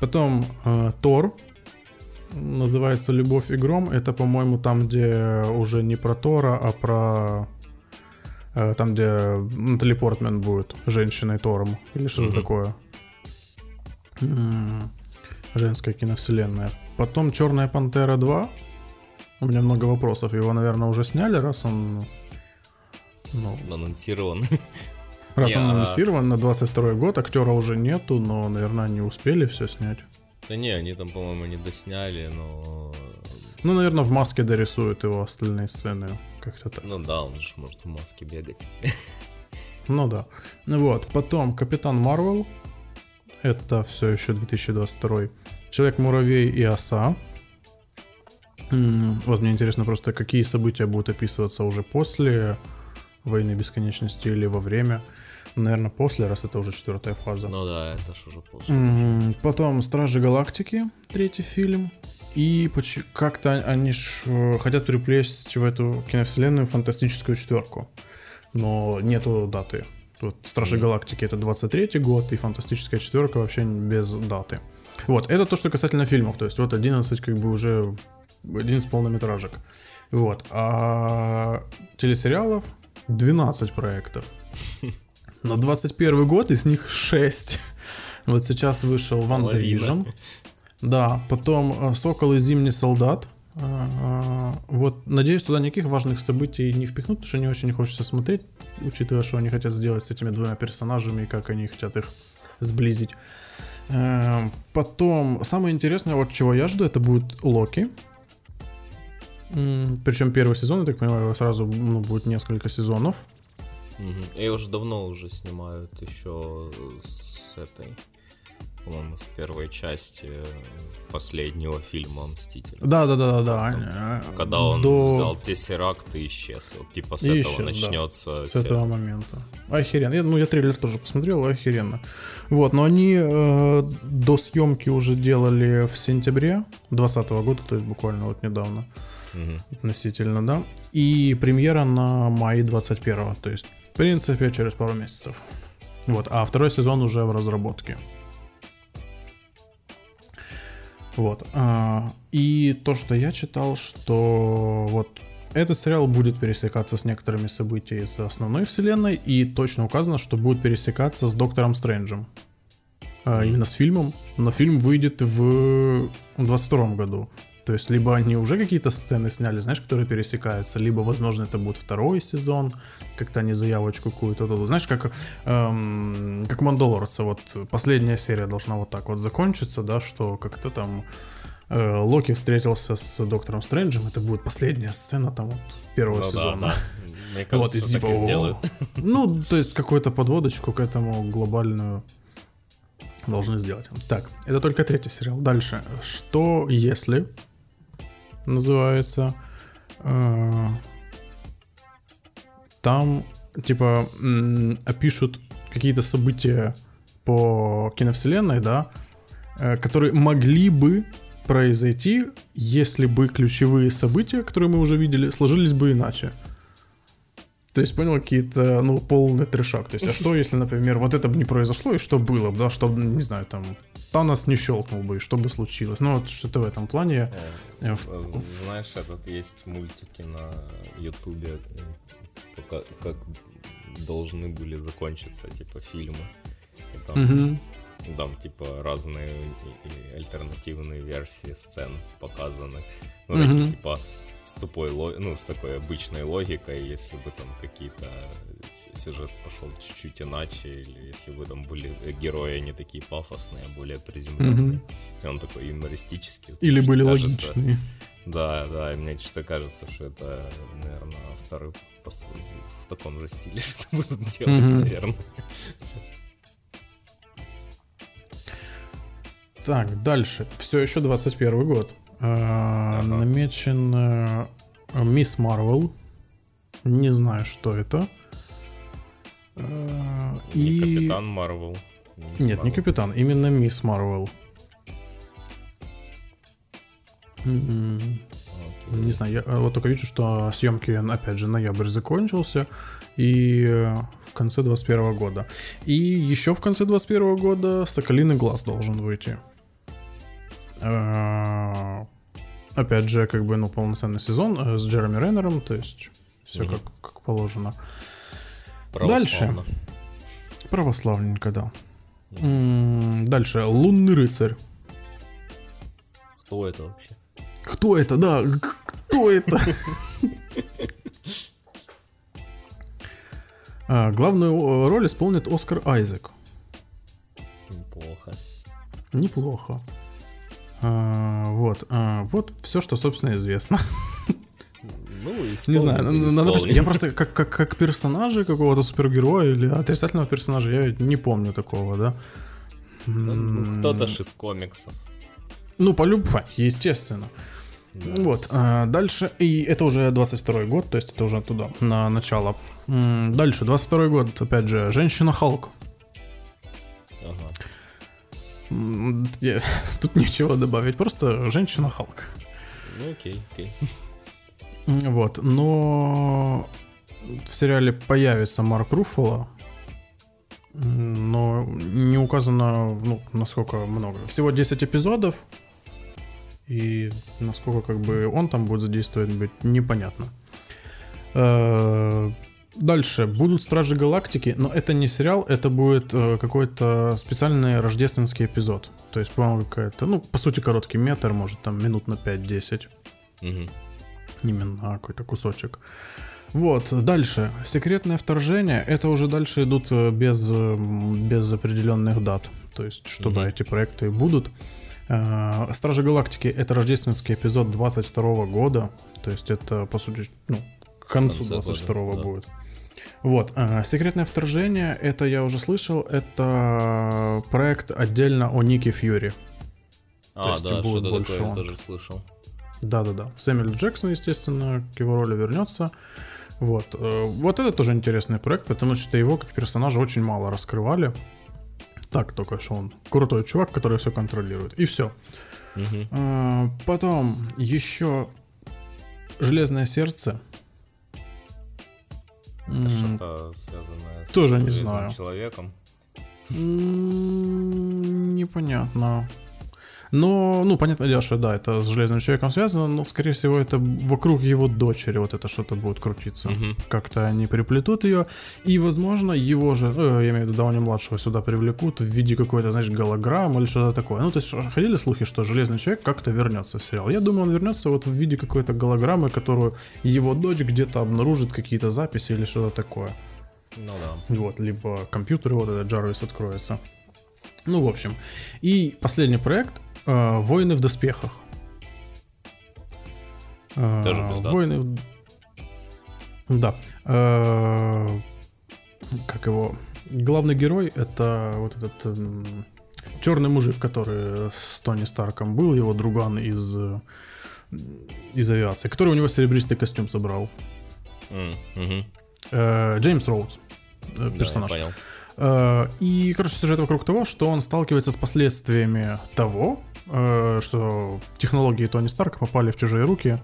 Потом э, Тор. Называется «Любовь и гром». Это, по-моему, там, где уже не про Тора, а про... Э, там, где Натали Портмен будет женщиной Тором. Или что-то mm-hmm. такое. Женская киновселенная. Потом «Черная пантера 2». У меня много вопросов. Его, наверное, уже сняли, раз он... Ну, анонсирован. Раз не, он а анонсирован на 22 год, актера уже нету, но, наверное, они успели все снять. Да не, они там, по-моему, не досняли, но... Ну, наверное, в маске дорисуют его остальные сцены. Как-то так. Ну да, он же может в маске бегать. Ну да. Вот. Потом Капитан Марвел. Это все еще 2022. Человек-муравей и оса. Вот мне интересно просто, какие события будут описываться уже после войны бесконечности или во время. Наверное, после, раз это уже четвертая фаза. Ну да, это ж уже после. Потом Стражи Галактики, третий фильм. И как-то они ж э, хотят приплесть в эту киновселенную фантастическую четверку. Но нету даты. Вот Стражи mm. Галактики это 23 год, и Фантастическая четверка вообще без даты. Вот, это то, что касательно фильмов. То есть вот 11 как бы уже 11 полнометражек. Вот. А телесериалов 12 проектов. На 21 год из них 6. Вот сейчас вышел Ван Division. Да, потом э, Сокол и Зимний солдат. Э, э, вот, надеюсь, туда никаких важных событий не впихнут, потому что не очень хочется смотреть, учитывая, что они хотят сделать с этими двумя персонажами и как они хотят их сблизить. Потом, самое интересное, вот чего я жду, это будет Локи. Причем первый сезон, я так понимаю, сразу ну, будет несколько сезонов. Угу. И уже давно уже снимают еще с этой по-моему, с первой части последнего фильма Мстителя. Да, да, да, да, да. Когда он До... взял Тессеракт и исчез. Вот, типа с и этого исчез, начнется. Да. С этого момента. Охеренно. Я, ну, я трейлер тоже посмотрел, охеренно. Вот, но они э, до съемки уже делали в сентябре 2020 года, то есть буквально вот недавно. Угу. Относительно, да. И премьера на мае 21 то есть, в принципе, через пару месяцев. Вот, а второй сезон уже в разработке. Вот. А, и то, что я читал, что вот этот сериал будет пересекаться с некоторыми событиями из основной вселенной, и точно указано, что будет пересекаться с Доктором Стрэнджем. А, именно с фильмом. Но фильм выйдет в 22 году. То есть, либо они уже какие-то сцены сняли, знаешь, которые пересекаются, либо, возможно, это будет второй сезон, как-то они заявочку какую-то Знаешь, как, эм, как Мандалорца, вот последняя серия должна вот так вот закончиться, да, что как-то там э, Локи встретился с Доктором Стрэнджем, это будет последняя сцена там вот первого ну, сезона. Да, да. Мне кажется, вот, и, типа, так и сделают. Ну, то есть какую-то подводочку к этому глобальную должны сделать. Так, это только третий сериал. Дальше. Что если называется. Э, там, типа, опишут какие-то события по киновселенной, да, э, которые могли бы произойти, если бы ключевые события, которые мы уже видели, сложились бы иначе. То есть, понял, какие-то, ну, полный трешак. То есть, а что, если, например, вот это бы не произошло, и что было бы, да, что, не знаю, там, Танос не щелкнул бы, и что бы случилось. Ну, вот что-то в этом плане. Э, э, знаешь, этот есть мультики на Ютубе, как, как должны были закончиться, типа, фильмы. И там, угу. там, типа, разные альтернативные версии сцен показаны. Ну, угу. такие, типа, с тупой, ну, с такой обычной логикой, если бы там какие-то сюжет пошел чуть-чуть иначе, или если бы там были герои не такие пафосные, а более приземленные, mm-hmm. и он такой юмористический. Или были кажется, логичные. Да, да, и мне что-то кажется, что это, наверное, второй по в таком же стиле что будут делать, mm-hmm. наверное. Так, дальше. Все еще 21 год. Ага. Намечен э, Мисс Марвел. Не знаю, что это. Э, не Капитан Марвел. Нет, не Капитан, именно Мисс Марвел. Не знаю, я вот только вижу, что съемки, опять же, ноябрь закончился, и в конце 21 года. И еще в конце 21 года Соколиный глаз должен выйти. А, опять же, как бы, ну, полноценный сезон э, с Джереми Реннером, то есть все mm-hmm. как, как положено. Дальше. Православненько, да. Mm-hmm. Дальше. Лунный рыцарь. Кто это вообще? Кто это, да? Кто это? А, главную роль исполнит Оскар Айзек. Неплохо. Неплохо. А, вот, а, вот все, что, собственно, известно. Ну, Не знаю, надо пос- я просто как, как, как персонажа какого-то супергероя или отрицательного персонажа, я не помню такого, да. Ну, кто-то ж из комиксов. Ну, полюбовать, естественно. Вот, а, дальше, и это уже 22 год, то есть это уже туда, на начало. Дальше, 22 год, опять же, Женщина-Халк. Ага. Тут нечего добавить, просто Женщина-Халк. Ну, окей, окей. Вот, но в сериале появится Марк Руффало, но не указано, ну, насколько много. Всего 10 эпизодов, и насколько как бы он там будет задействован быть, непонятно. Э, Дальше будут Стражи Галактики, но это не сериал, это будет э, какой-то специальный рождественский эпизод. То есть, по-моему, какая-то, ну, по сути, короткий метр, может, там минут на 5-10 Мгм. именно какой-то кусочек. Вот, дальше. Секретное вторжение. Это уже дальше идут э, без, м, без определенных дат. То есть, что да, эти проекты будут. Э, Стражи Галактики это рождественский эпизод 22 года. То есть, это, по сути, ну, к концу конце 22 года, да. будет. Вот, э, секретное вторжение, это я уже слышал, это проект отдельно о Нике Фьюри. А, есть да, будет больше такое я он. тоже слышал. Да-да-да. Сэмюэл Джексон, естественно, к его роли вернется. Вот. э, Вот это тоже интересный проект, потому что его как персонажа очень мало раскрывали. Так, только что он крутой чувак, который все контролирует. И все. Мгм. Потом еще Железное сердце. Это что-то связанное с тоже не знаю. человеком. Непонятно. Но, ну, понятное дело, что да, это с Железным Человеком связано, но, скорее всего, это вокруг его дочери вот это что-то будет крутиться. Мгм. Как-то они приплетут ее, и, возможно, его же, э, я имею в виду Дауни-младшего, сюда привлекут в виде какой-то, знаешь, голограммы или что-то такое. Ну, то есть, ходили слухи, что Железный Человек как-то вернется в сериал. Я думаю, он вернется вот в виде какой-то голограммы, которую его дочь где-то обнаружит, какие-то записи или что-то такое. Ну да. Вот, либо компьютер, вот этот Jarvis откроется. Ну, в общем. И последний проект э, Войны в доспехах. Э, Тоже без дат. Войны в... Да. Э, Как его? Главный герой это вот этот черный мужик, который с Тони Старком был, его друган из, э, из авиации, который у него серебристый костюм собрал. М, мгм. Э, Джеймс Роудс, э, Да, персонаж. понял. Э, И, короче, сюжет вокруг того, что он сталкивается с последствиями того, э, что технологии Тони Старка попали в чужие руки,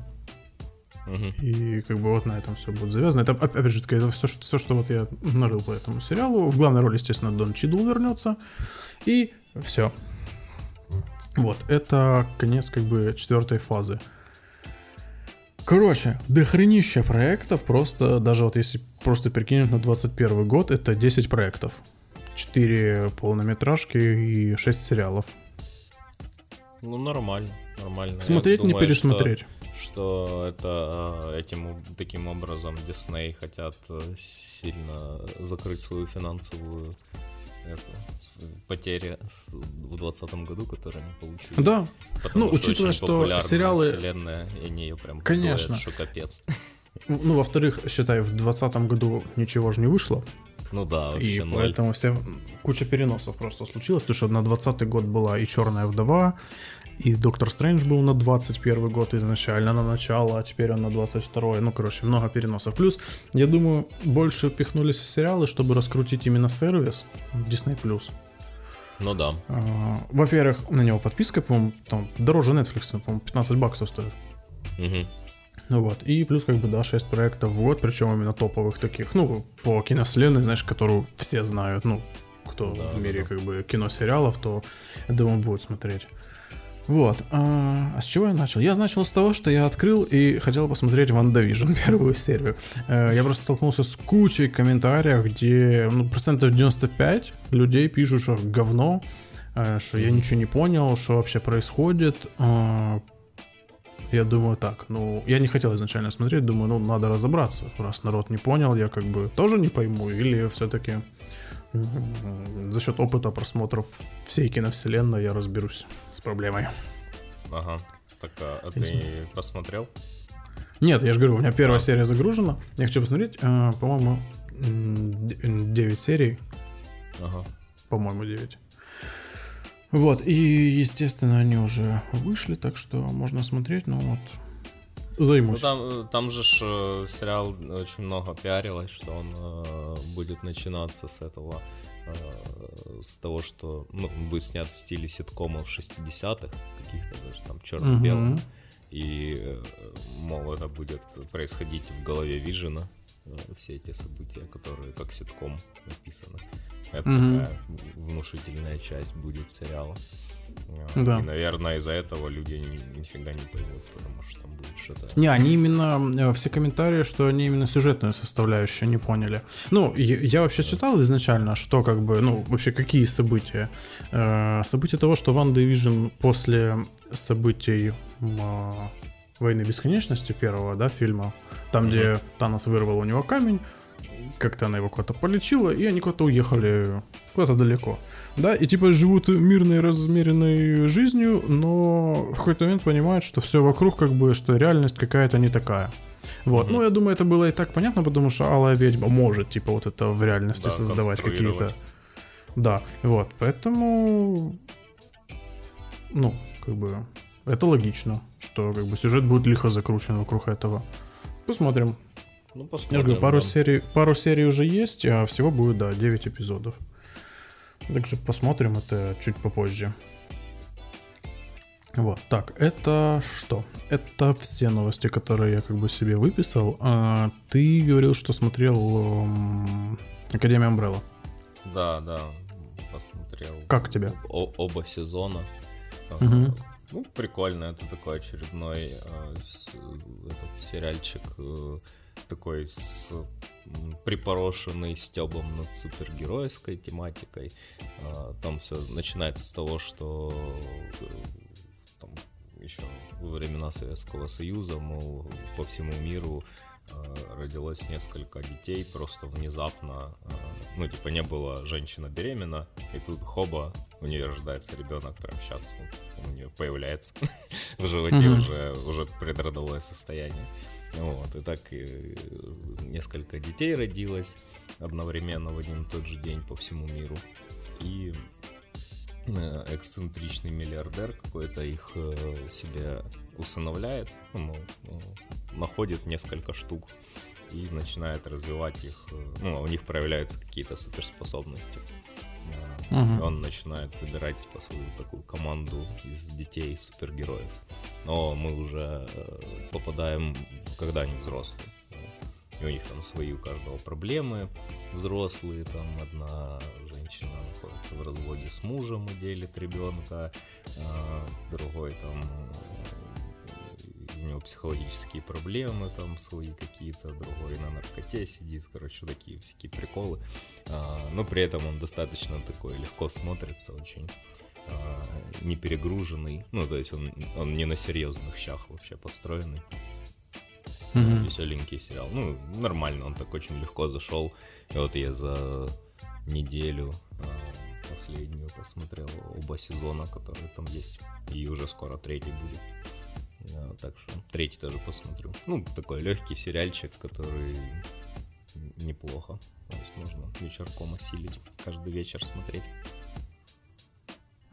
Мгм. и как бы вот на этом все будет завязано. Это, оп- опять же, это все, что, все, что вот я нарыл по этому сериалу. В главной роли, естественно, Дон Чидл вернется. И все. Вот, это конец как бы четвертой фазы. Короче, дохренища проектов, просто, даже вот если просто перекинуть на 21 год, это 10 проектов. 4 полнометражки и 6 сериалов. Ну, нормально, нормально. Я Смотреть, не думаю, пересмотреть. Что, что это а, этим таким образом Дисней хотят э, сильно закрыть свою финансовую эту, с- потери с- в 2020 году, которые они получили. Да, Потому ну, учитывая, очень что сериалы- вселенная, и они ее прям Конечно. доят, что капец. ну, во-вторых, считай, в 2020 году ничего же не вышло. Ну да, И вообще ноль. поэтому все куча переносов просто случилось, потому что на 20 год была и Черная вдова, и Доктор Стрэндж был на 21 год изначально, на начало, а теперь он на 22 Ну, короче, много переносов. Плюс, я думаю, больше пихнулись в сериалы, чтобы раскрутить именно сервис Disney+. Ну да. А, Во-первых, на него подписка, по-моему, там дороже Netflix, по-моему, 15 баксов стоит. Мгм. Ну вот, и плюс как бы, да, 6 проектов в год, причем именно топовых таких, ну, по киновселенной, знаешь, которую все знают, ну, кто Да, в мире да. как бы кино-сериалов, то, я думаю, будут смотреть. Вот, а, а с чего я начал? Я начал с того, что я открыл и хотел посмотреть Ван Division первую серию. Э, Я просто столкнулся с кучей комментариев, где, ну, процентов 95 людей пишут, что говно, э, что я ничего не понял, что вообще происходит, а, я думаю так, ну, я не хотел изначально смотреть, думаю, ну, надо разобраться. Раз народ не понял, я как бы тоже не пойму, или все-таки за счет опыта просмотров всей киновселенной я разберусь с проблемой. Ага. Так, а, а ты посмотрел? Нет, я же говорю, у меня первая серия загружена. Я хочу посмотреть, э, по-моему, м, 9 серий. Ага. По-моему, 9. Вот, и, естественно, они уже вышли, так что можно смотреть, ну вот, Ну, займусь. там, э, там же ж, э, сериал очень много пиарилось, что он э, будет начинаться с этого, э, с того, что ну, будет снят в стиле ситкомов 60-х, каких-то даже там черно-белых. Мгм. И, э, мол, это будет происходить в голове Вижена, все эти события, которые как ситком написаны. Это такая внушительная часть будет сериала. Э, Да. И, наверное, из-за этого люди ни- нифига не поймут, потому что там будет что-то... Не, они именно, э, все комментарии, что они именно сюжетную составляющую не поняли. Ну, я, я вообще читал изначально, что как бы, ну, вообще какие события. Э, события того, что Ван Division после событий а, Войны Бесконечности первого, да, фильма, там, где Танос вырвал у него камень, как-то она его куда-то полечила, и они куда-то уехали куда-то далеко. Да, и типа живут мирной, размеренной жизнью, но в какой-то момент понимают, что все вокруг как бы, что реальность какая-то не такая. Вот, ну я думаю, это было и так понятно, потому что Алая Ведьма может, типа, вот это в реальности Да, создавать какие-то... Да, вот, поэтому... Ну, как бы, это логично, что как бы сюжет будет лихо закручен вокруг этого. Посмотрим. Ну, Я посмотрим. же говорю, пару да. серий, пару серий уже есть, а всего будет, да, 9 эпизодов. Также посмотрим это чуть попозже. Вот, так, это что? Это все новости, которые я как бы себе выписал. А, ты говорил, что смотрел м, Академия Umbrella. Да, да, посмотрел. Как тебе? О- оба сезона. Мгм. Ну, прикольно, это такой очередной э, с- этот сериальчик э, такой с припорошенный стебом над супергеройской тематикой. А, Там все начинается с того, что э, там еще во времена Советского Союза, мол, по всему миру родилось несколько детей просто внезапно. э, Ну, типа, не было женщина беременна, и тут хоба, у нее рождается ребенок прямо сейчас. Вот, у нее появляется в животе уже, уже предродовое состояние. Вот, и так э, несколько детей родилось одновременно в один и тот же день по всему миру. И э, эксцентричный миллиардер какой-то их э, себе усыновляет, ну, ну, находит несколько штук и начинает развивать их, э, ну, у них проявляются какие-то суперспособности. И Он начинает собирать типа свою такую команду из детей супергероев. Но мы уже э, попадаем, когда они взрослые. И у них там свои у каждого проблемы взрослые, там одна женщина находится в разводе с мужем и делит ребенка, другой там у него психологические проблемы там свои какие-то, другой на наркоте сидит, короче, такие всякие приколы. А, но при этом он достаточно такой легко смотрится, очень а, не перегруженный. Ну, то есть он, он не на серьезных щах вообще построенный. Мгм. Веселенький сериал. Ну, нормально, он так очень легко зашел. И вот я за неделю а, последнюю посмотрел оба сезона, которые там есть. И уже скоро третий будет. А, так что третий тоже посмотрю. Ну, такой легкий сериальчик, который неплохо. То есть можно вечерком осилить, каждый вечер смотреть.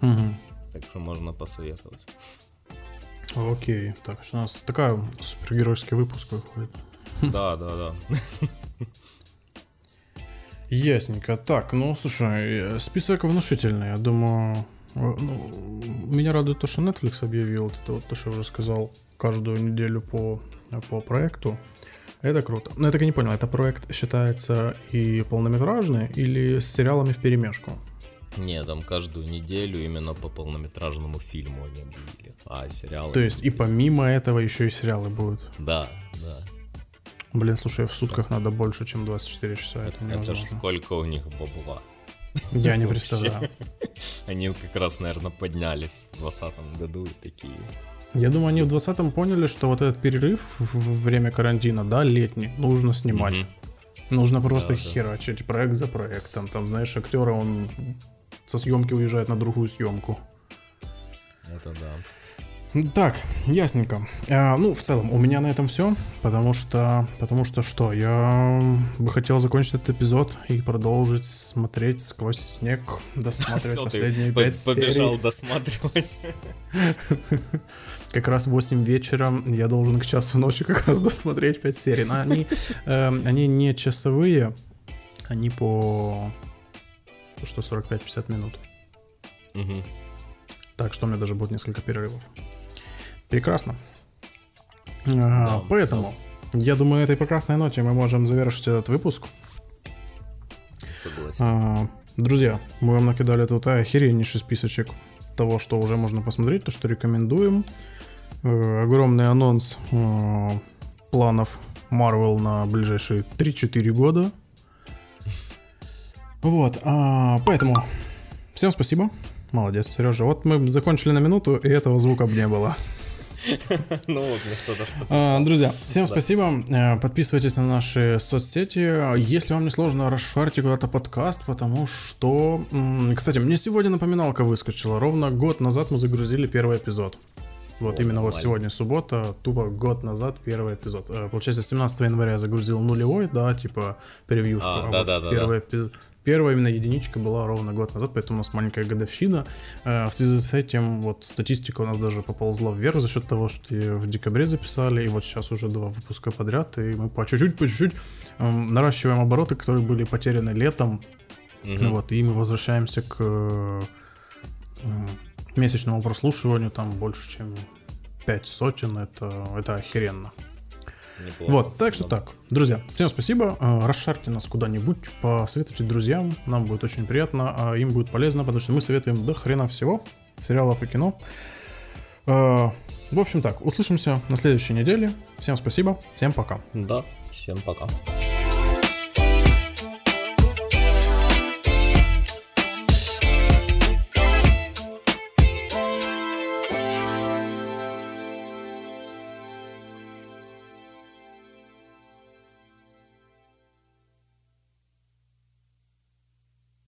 Мгм. Так что можно посоветовать. Окей, так что у нас такая супергеройский выпуск выходит. Да, да, да. Ясненько. Так, ну слушай, э, список внушительный. Я думаю, меня радует то, что Netflix объявил вот это вот то, что я уже сказал, каждую неделю по, по проекту. Это круто. Но я так и не понял, это проект считается и полнометражный или с сериалами в перемешку? Не, там каждую неделю именно по полнометражному фильму они объявили. А сериалы... То есть и помимо этого еще и сериалы будут. Да, да. Блин, слушай, в сутках надо больше, чем 24 часа. Это Это ж невозможно. сколько у них бабла. Я не представляю. Они как раз, наверное, поднялись в 2020 году и такие. Я думаю, они в 20-м поняли, что вот этот перерыв в время карантина, да, летний, нужно снимать. Мгм. Нужно просто Да, да. херачить проект за проектом. Там, знаешь, актера, он со съемки уезжает на другую съемку. Это да. Так, ясненько. А, ну, в целом, у меня на этом все, потому что, потому что что, я бы хотел закончить этот эпизод и продолжить смотреть сквозь снег, досматривать последние пять серий. Побежал досматривать. Как раз в 8 вечера я должен к часу ночи как раз досмотреть 5 серий. Но они, э, они не часовые, они по что 45-50 минут. Угу. Так что у меня даже будет несколько перерывов. Прекрасно. Да, Поэтому, да. я думаю, этой прекрасной ноте мы можем завершить этот выпуск. Согласен. А, друзья, мы вам накидали тут охереннейший списочек того, что уже можно посмотреть, то, что рекомендуем. Э, огромный анонс э, планов Marvel на ближайшие 3-4 года. Вот, а, поэтому всем спасибо. Молодец, Сережа. Вот мы закончили на минуту, и этого звука бы не было. Ну кто-то что а, Друзья, всем спасибо. Э, подписывайтесь на наши соцсети. Если вам не сложно, расшарьте куда-то подкаст, потому что... Кстати, мне сегодня напоминалка выскочила. Ровно год назад мы загрузили первый эпизод. Вот О, именно нормально. вот сегодня суббота, тупо год назад первый эпизод. Э, получается, 17 января я загрузил нулевой, да, типа превьюшку. А, а да, вот да, да, первый, да. Первая именно единичка была ровно год назад, поэтому у нас маленькая годовщина. Э, в связи с этим вот статистика у нас даже поползла вверх за счет того, что в декабре записали, и вот сейчас уже два выпуска подряд, и мы по чуть-чуть, по чуть-чуть эм, наращиваем обороты, которые были потеряны летом. Угу. Вот, и мы возвращаемся к э, месячному прослушиванию, там больше, чем 5 сотен, это, это охеренно. Неплохо. Вот, так что так. Друзья, всем спасибо. Э, расшарьте нас куда-нибудь, посоветуйте друзьям. Нам будет очень приятно, а им будет полезно, потому что мы советуем до хрена всего. Сериалов и кино. Э, в общем так, услышимся на следующей неделе. Всем спасибо, всем пока. Да, всем пока.